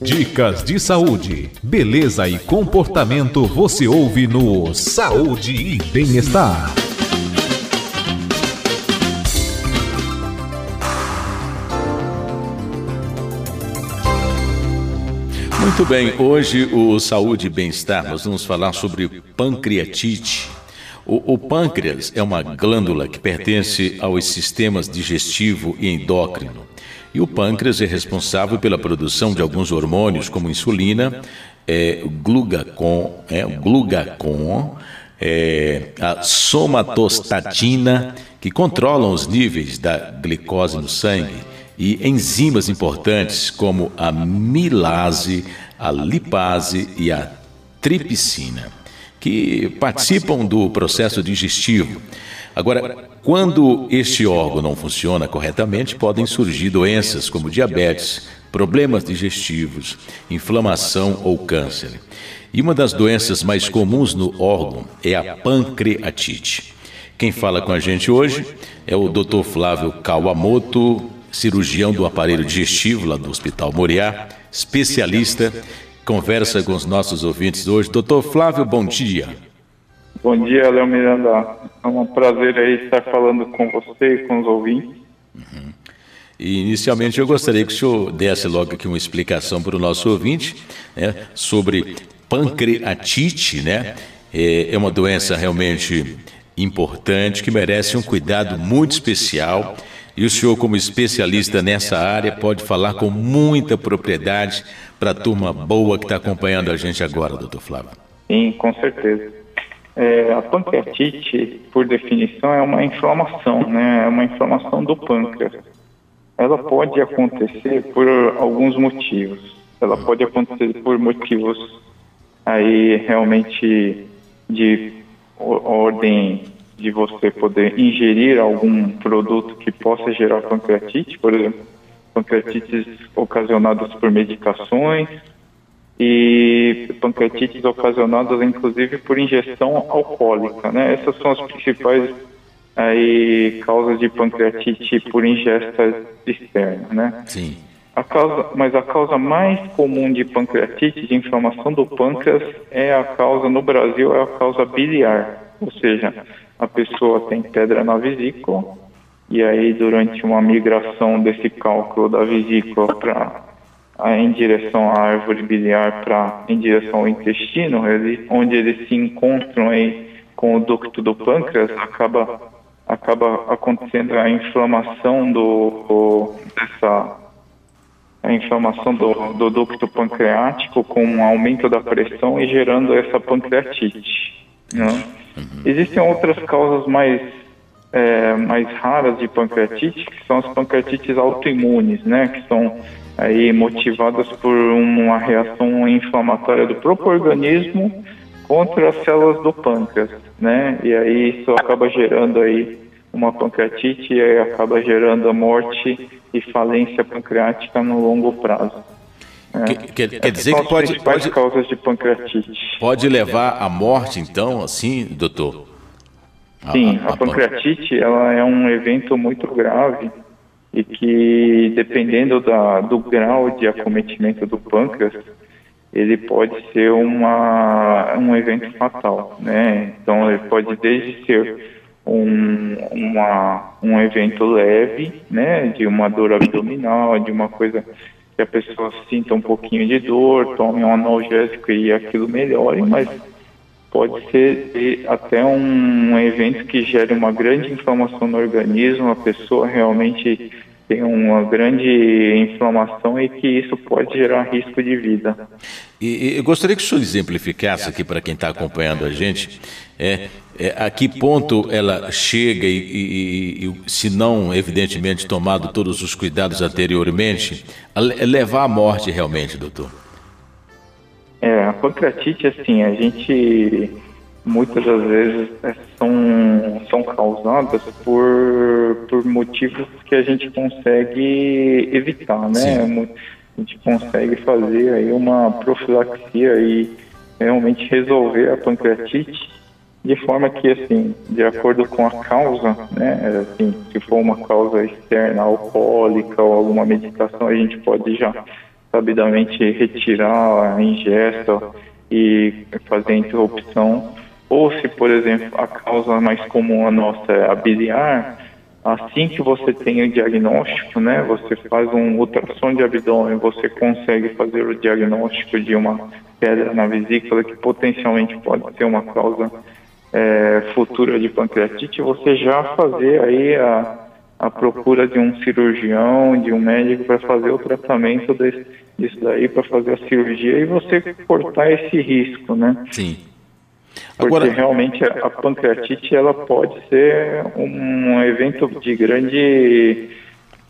Dicas de saúde, beleza e comportamento você ouve no Saúde e Bem-Estar. Muito bem, hoje o Saúde e Bem-Estar nós vamos falar sobre pancreatite. O, o, pâncreas é uma glândula que pertence aos sistemas digestivo e endócrino. E o pâncreas é responsável pela produção de alguns hormônios, como insulina, é, glugacon, é, glugacon é, a somatostatina, que controlam os níveis da glicose no sangue, e enzimas importantes como a milase, a lipase e a tripsina, que participam do processo digestivo. Agora, quando este órgão não funciona corretamente, podem surgir doenças como diabetes, problemas digestivos, inflamação ou câncer. E uma das doenças mais comuns no órgão é a pancreatite. Quem fala com a gente hoje é o Dr. Flávio Kawamoto, cirurgião do aparelho digestivo lá do Hospital Moriá, especialista, conversa com os nossos ouvintes hoje. Doutor Flávio, bom dia. Bom dia, Léo Miranda. É um prazer aí estar falando com você e com os ouvintes. Uhum. E inicialmente eu gostaria que o senhor desse logo aqui uma explicação para o nosso ouvinte né, sobre pancreatite, né? É, é uma doença realmente importante que merece um cuidado muito especial. E o senhor, como especialista nessa área, pode falar com muita propriedade para a turma boa que está acompanhando a gente agora, doutor Flávio. Sim, com certeza. É, a pancreatite, por definição, é uma inflamação, né? É uma inflamação do pâncreas. Ela pode acontecer por alguns motivos. Ela pode acontecer por motivos aí realmente de ordem de você poder ingerir algum produto que possa gerar pancreatite, por exemplo, pancreatites ocasionadas por medicações, e pancreatites ocasionadas inclusive por ingestão alcoólica, né? Essas são as principais aí causas de pancreatite por ingesta externa, né? Sim. A causa, mas a causa mais comum de pancreatite, de inflamação do pâncreas, é a causa no Brasil é a causa biliar, ou seja, a pessoa tem pedra na vesícula e aí durante uma migração desse cálculo da vesícula para em direção à árvore biliar para em direção ao intestino, ele, onde eles se encontram aí com o ducto do pâncreas, acaba acaba acontecendo a inflamação do dessa a inflamação do, do ducto pancreático com um aumento da pressão e gerando essa pancreatite. Né? Uhum. Existem outras causas mais é, mais raras de pancreatite, que são as pancreatites autoimunes, né, que são aí motivadas por uma reação inflamatória do próprio organismo contra as células do pâncreas, né? E aí isso acaba gerando aí uma pancreatite e aí acaba gerando a morte e falência pancreática no longo prazo. É. Quer, quer, dizer que pode, pode causas de pancreatite. Pode levar à morte, então, assim, doutor? Sim, a, a, a pancreatite ela é um evento muito grave e que, dependendo da, do grau de acometimento do pâncreas, ele pode ser uma, um evento fatal, né? Então, ele pode desde ser um, uma, um evento leve, né? De uma dor abdominal, de uma coisa que a pessoa sinta um pouquinho de dor, tome um analgésico e aquilo melhore, mas pode ser até um evento que gere uma grande inflamação no organismo, a pessoa realmente tem uma grande inflamação e que isso pode gerar risco de vida. E, eu gostaria que o senhor exemplificasse aqui para quem está acompanhando a gente, é, é, a que ponto ela chega e, e, e, se não, evidentemente, tomado todos os cuidados anteriormente, levar à morte realmente, doutor? É, a pancreatite, assim, a gente muitas das vezes é, são, são causadas por, por motivos que a gente consegue evitar, né? Sim. A gente consegue fazer aí uma profilaxia e realmente resolver a pancreatite de forma que, assim, de acordo com a causa, né, assim, se for uma causa externa, alcoólica ou alguma medicação, a gente pode já sabidamente retirar a ingesta e fazer a interrupção, ou se, por exemplo, a causa mais comum a nossa é a biliar, assim que você tem o diagnóstico, né, você faz um ultrassom de abdômen, você consegue fazer o diagnóstico de uma pedra na vesícula que potencialmente pode ser uma causa é, futura de pancreatite, você já fazer aí a, a procura de um cirurgião, de um médico para fazer o tratamento desse, disso daí, para fazer a cirurgia e você cortar esse risco, né? Sim. Agora... Porque realmente a pancreatite ela pode ser um evento de grande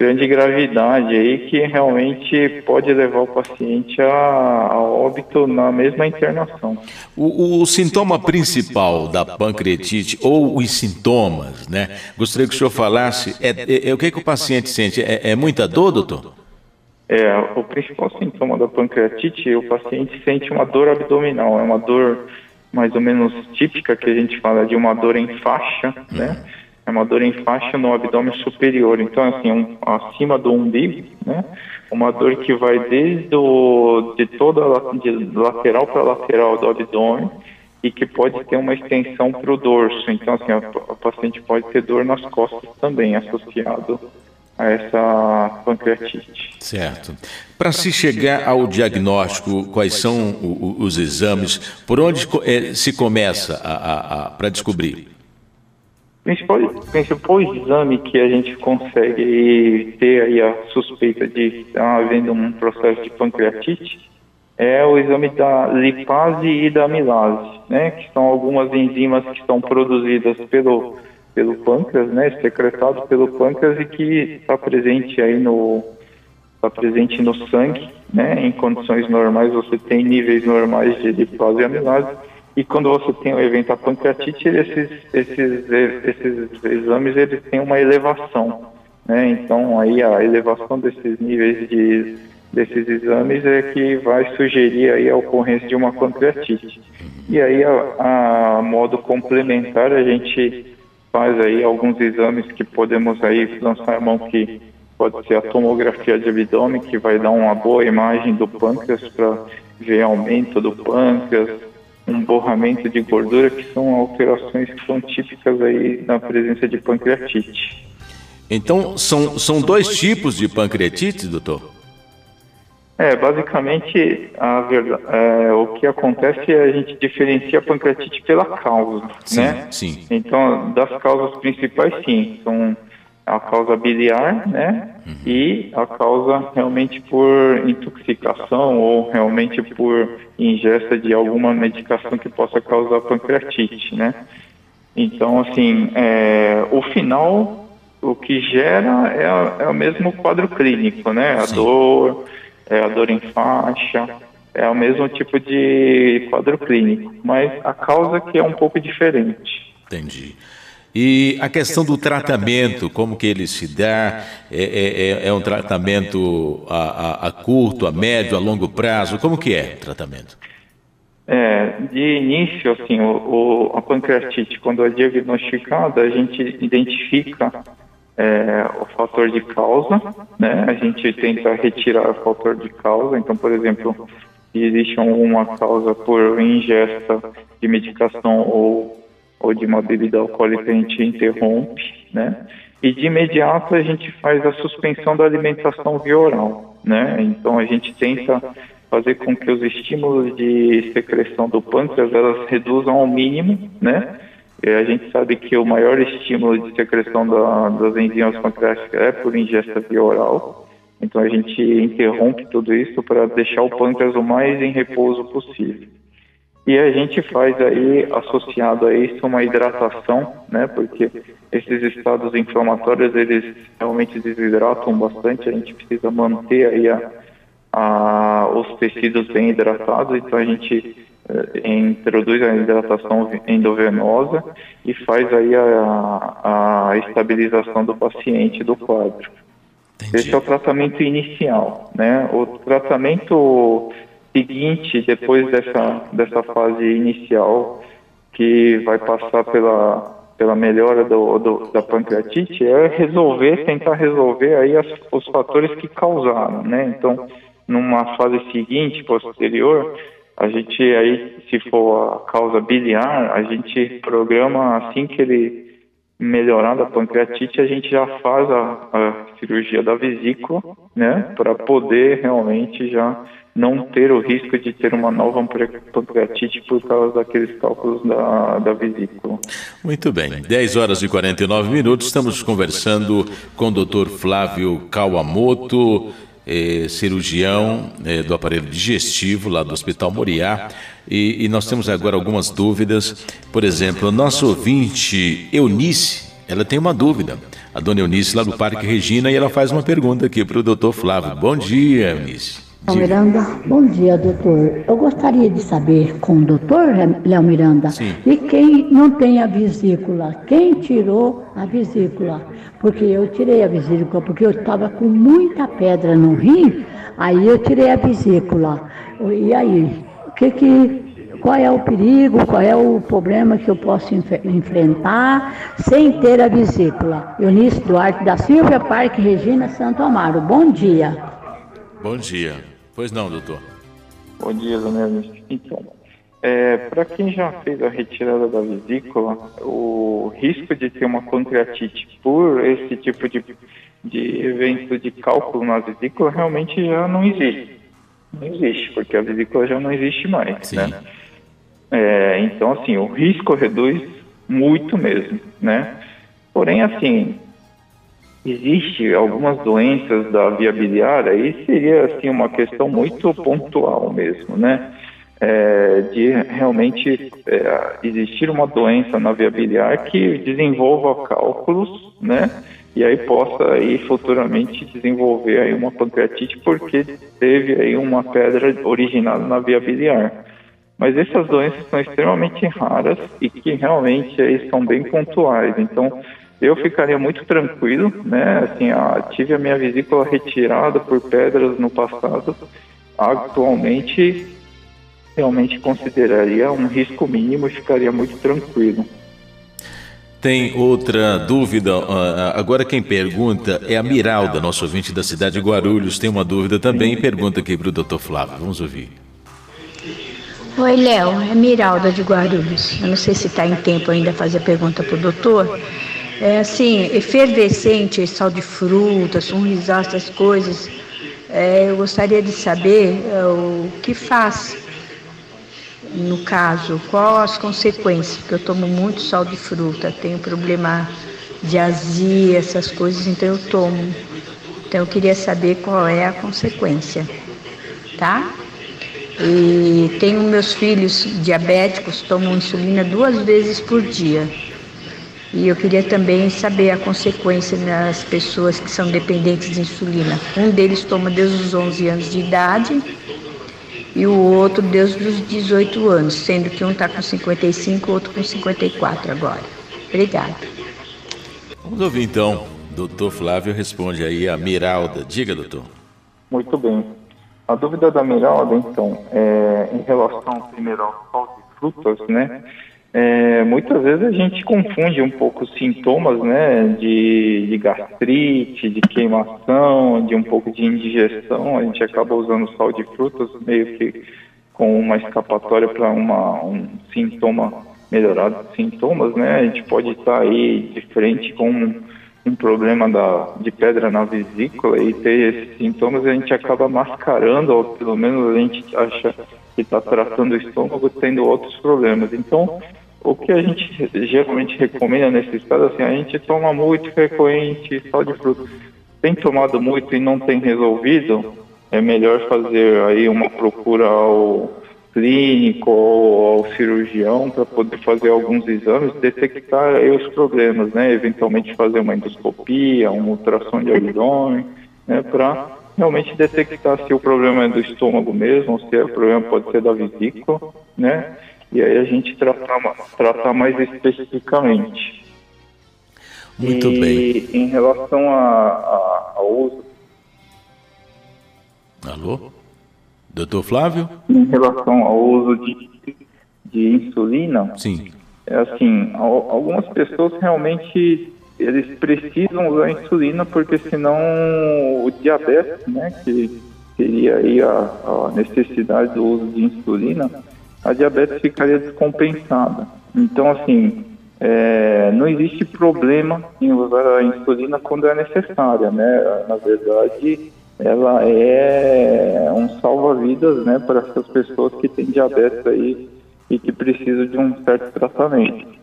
grande gravidade aí que realmente pode levar o paciente a, a óbito na mesma internação. O, o, sintoma principal da pancreatite ou os sintomas, né? Gostaria que o senhor falasse. É, é, é o que, que o paciente sente? É, é muita dor, doutor? É, o principal sintoma da pancreatite, o paciente sente uma dor abdominal, é uma dor mais ou menos típica que a gente fala de uma dor em faixa, né? É uma dor em faixa no abdômen superior, então assim, um, acima do umbigo, né? Uma dor que vai desde o, de toda a, de lateral para lateral do abdômen e que pode ter uma extensão para o dorso. Então assim, a, a paciente pode ter dor nas costas também associado a essa pancreatite. Certo. Para se chegar ao diagnóstico, quais são os exames? Por onde eh, se começa para descobrir? O principal, principal exame que a gente consegue ter aí a suspeita de estar havendo um processo de pancreatite é o exame da lipase e da amilase, né, que são algumas enzimas que são produzidas pelo pelo pâncreas, né, secretado pelo pâncreas e que está presente aí no está presente no sangue, né, em condições normais você tem níveis normais de lipase e amilase e quando você tem o evento da pancreatite, esses, esses, esses exames eles têm uma elevação, né, então aí a elevação desses níveis de desses exames é que vai sugerir aí a ocorrência de uma pancreatite. E aí a, a modo complementar a gente faz aí alguns exames que podemos aí lançar a mão que pode ser a tomografia de abdômen, que vai dar uma boa imagem do pâncreas para ver aumento do pâncreas, um borramento de gordura, que são alterações que são típicas aí na presença de pancreatite. Então, são, são dois tipos de pancreatite, doutor? É, basicamente, a verdade, é, o que acontece é a gente diferencia a pancreatite pela causa, sim, né? Sim. Então, das causas principais, sim, são a causa biliar, né? Uhum. E a causa realmente por intoxicação ou realmente por ingesta de alguma medicação que possa causar pancreatite, né? Então, assim, é, o final, o que gera é, é o mesmo quadro clínico, né? A sim. dor é a dor em faixa, é o mesmo tipo de quadro clínico, mas a causa que é um pouco diferente. Entendi. E a questão do tratamento, como que ele se dá? É, é, é, é um tratamento a, a, a, curto, a médio, a longo prazo? Como que é o tratamento? É, de início, assim, o, o, a pancreatite, quando é diagnosticada, a gente identifica é, o fator de causa, né? A gente tenta retirar o fator de causa. Então, por exemplo, se existe alguma causa por ingesta de medicação ou, ou de uma bebida alcoólica, a gente interrompe, né? E de imediato a gente faz a suspensão da alimentação via oral, né? Então a gente tenta fazer com que os estímulos de secreção do pâncreas elas reduzam ao mínimo, né? E a gente sabe que o maior estímulo de secreção da, das enzimas pancreáticas é por ingesta via oral. Então a gente interrompe tudo isso para deixar o pâncreas o mais em repouso possível. E a gente faz aí, associado a isso, uma hidratação, né? Porque esses estados inflamatórios, eles realmente desidratam bastante, a gente precisa manter aí a, a, os tecidos bem hidratados, então a gente introduz a hidratação endovenosa e faz aí a, a estabilização do paciente do quadro. Entendi. Esse é o tratamento inicial, né? O tratamento seguinte, depois dessa, dessa fase inicial, que vai passar pela, pela melhora do, do, da pancreatite, é resolver, tentar resolver aí as, os fatores que causaram, né? Então, numa fase seguinte, posterior, a gente aí, se for a causa biliar, a gente programa assim que ele melhorar da pancreatite, a gente já faz a, a cirurgia da vesícula, né, para poder realmente já não ter o risco de ter uma nova pancreatite por causa daqueles cálculos da, da vesícula. Muito bem, 10 horas e 49 minutos, estamos conversando com o Dr. Flávio Kawamoto, eh, cirurgião eh, do aparelho digestivo lá do Hospital Moriá. E, e, nós temos agora algumas dúvidas. Por exemplo, nosso ouvinte Eunice, ela tem uma dúvida. A dona Eunice lá do Parque Regina e ela faz uma pergunta aqui para o doutor Flávio. Bom dia, Eunice. Léo Miranda, bom dia, doutor. Eu gostaria de saber com o doutor Léo Miranda Sim. e quem não tem a vesícula, quem tirou a vesícula? Porque eu tirei a vesícula, porque eu estava com muita pedra no rim, aí eu tirei a vesícula. E aí, o que que qual é o perigo, qual é o problema que eu posso enfrentar sem ter a vesícula. Eunice Duarte da Silva, Parque Regina Santo Amaro. Bom dia. Bom dia. Pois não, doutor. Bom dia, dona Ernest. Então, é, para quem já fez a retirada da vesícula, o risco de ter uma pancreatite por esse tipo de, de evento de cálculo na vesícula realmente já não existe. Não existe, porque a vesícula já não existe mais, Sim. né? É, então, assim, o risco reduz muito mesmo, né? Porém, assim, existe algumas doenças da via biliar, aí seria assim uma questão muito pontual mesmo, né? É, de realmente é, existir uma doença na via biliar que desenvolva cálculos, né? E aí possa aí futuramente desenvolver aí uma pancreatite porque teve aí uma pedra originada na via biliar. Mas essas doenças são extremamente raras e que realmente aí são bem pontuais. Então, eu ficaria muito tranquilo, né? Assim, a, tive a minha vesícula retirada por pedras no passado. Atualmente, realmente consideraria um risco mínimo e ficaria muito tranquilo. Tem outra dúvida. Agora quem pergunta é a Miralda, nosso ouvinte da cidade de Guarulhos. Tem uma dúvida também e pergunta aqui para o doutor Flávio. Vamos ouvir. Oi, Léo. É Miralda de Guarulhos. Eu não sei se está em tempo ainda fazer pergunta para o doutor. É assim, efervescente, sal de frutas, um risal, essas coisas. É, eu gostaria de saber é, o que faz, no caso, quais as consequências, porque eu tomo muito sal de fruta, tenho problema de azia, essas coisas, então eu tomo. Então eu queria saber qual é a consequência, tá? E tenho meus filhos diabéticos, tomam insulina duas vezes por dia. E eu queria também saber a consequência nas pessoas que são dependentes de insulina. Um deles toma desde os 11 anos de idade e o outro desde os 18 anos, sendo que um está com 55 e o outro com 54 agora. Obrigada. Vamos ouvir então. Doutor Flávio responde aí a Miralda. Diga, doutor. Muito bem. A dúvida da Miralda, então, é em relação primeiro ao sal de frutas, né? É, muitas vezes a gente confunde um pouco os sintomas, né, de, de, gastrite, de queimação, de um pouco de indigestão. A gente acaba usando sal de frutas meio que com uma escapatória para um sintoma melhorado de sintomas, né? A gente pode estar aí de frente com um, um problema da, de pedra na vesícula e ter esses sintomas, a gente acaba mascarando, ou pelo menos a gente acha que está tratando o estômago tendo outros problemas. Então, o que a gente geralmente recomenda nesses casos, assim, a gente toma muito frequente sal de fruta. Tem tomado muito e não tem resolvido, é melhor fazer aí uma procura ao clínico ou ao cirurgião para poder fazer alguns exames, detectar aí os problemas, né? Eventualmente fazer uma endoscopia, uma ultrassom de abdômen, né? Para realmente detectar se o problema é do estômago mesmo, ou se o problema pode ser da vesícula, né? e aí a gente tratar, tratar mais especificamente. Muito e bem. Em relação a, a, ao uso. Alô? Doutor Flávio? Em relação ao uso de, de insulina, Sim. é assim, algumas pessoas realmente eles precisam usar insulina porque senão o diabetes, né, que seria aí a, a necessidade do uso de insulina, a diabetes ficaria descompensada. Então, assim, é, não existe problema em usar a insulina quando é necessária, né? Na verdade, ela é um salva-vidas, né, para essas pessoas que têm diabetes aí e que precisam de um certo tratamento.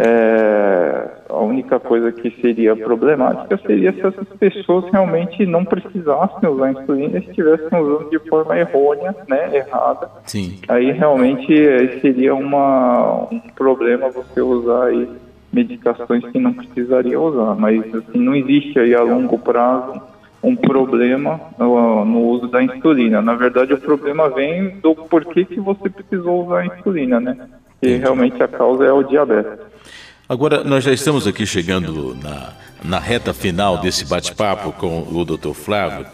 É, a única coisa que seria problemática seria se essas pessoas realmente não precisassem usar insulina e estivessem usando de forma errônea, né, errada. Sim. Aí realmente seria uma, um problema você usar aí medicações que não precisaria usar, mas assim, não existe aí a longo prazo um problema no, no, uso da insulina. Na verdade, o problema vem do porquê que você precisou usar a insulina, né? E realmente a causa é o diabetes. Agora, nós já estamos aqui chegando na, na reta final desse bate-papo com o Dr. Flávio.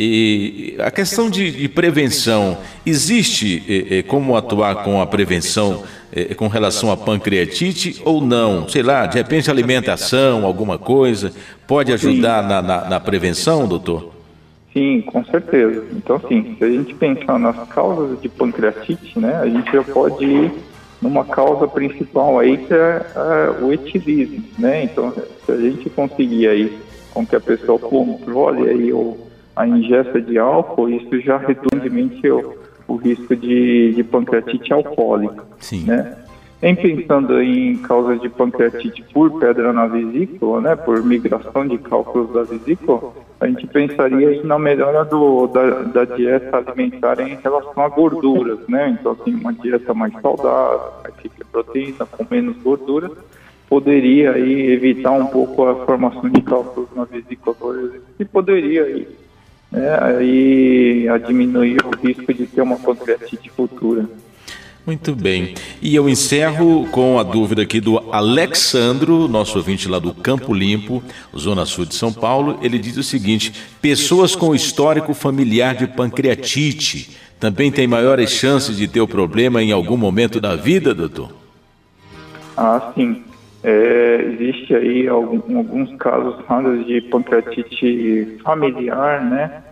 E a questão de, de prevenção, existe eh, eh, como atuar com a prevenção eh, com relação à pancreatite ou não? Sei lá, de repente alimentação, alguma coisa, pode ajudar na, na, na, prevenção, doutor? Sim, com certeza. Então, sim, se a gente pensar nas causas de pancreatite, né, a gente já pode ir numa causa principal aí que é, é o etilismo, né? Então, se a gente conseguir aí com que a pessoa controle aí o, a ingesta de álcool, isso já reduz o, o risco de, de pancreatite alcoólica, Sim. né? Em pensando em causas de pancreatite por pedra na vesícula, né, por migração de cálculos da vesícula, a gente pensaria na melhora do, da, da, dieta alimentar em relação a gorduras, né? Então, assim, uma dieta mais saudável, mais rica em proteína, com menos gorduras, poderia aí evitar um pouco a formação de cálculos na vesícula, por exemplo, e poderia aí, né, aí a diminuir o risco de ter uma pancreatite futura. Muito bem. E eu encerro com a dúvida aqui do Alexandro, nosso ouvinte lá do Campo Limpo, Zona Sul de São Paulo. Ele diz o seguinte: pessoas com histórico familiar de pancreatite também têm maiores chances de ter o problema em algum momento da vida, doutor? Ah, sim. É, existe aí algum, alguns casos raros de pancreatite familiar, né?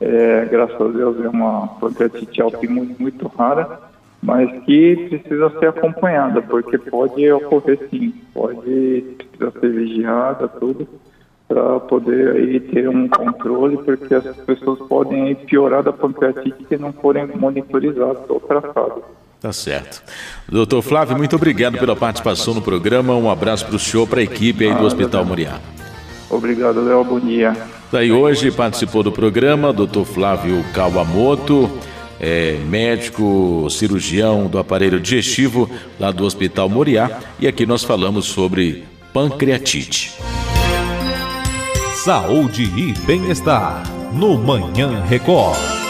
É, graças a Deus é uma pancreatite autoimune muito rara mas que precisa ser acompanhada, porque pode ocorrer sim, pode precisar ser vigiada, tudo, para poder aí ter um controle, porque essas pessoas podem aí piorar da pancreatite se não forem monitorizadas ou tratadas. Tá certo. Doutor Flávio, muito obrigado pela participação no programa. Um abraço para o senhor, para a equipe aí do Hospital Muriá. Obrigado, Léo. Bom dia. Daí hoje participou do programa doutor Flávio Kawamoto é, médico cirurgião do aparelho digestivo lá do Hospital Moriá e aqui nós falamos sobre pancreatite. Saúde e bem-estar no Manhã Record.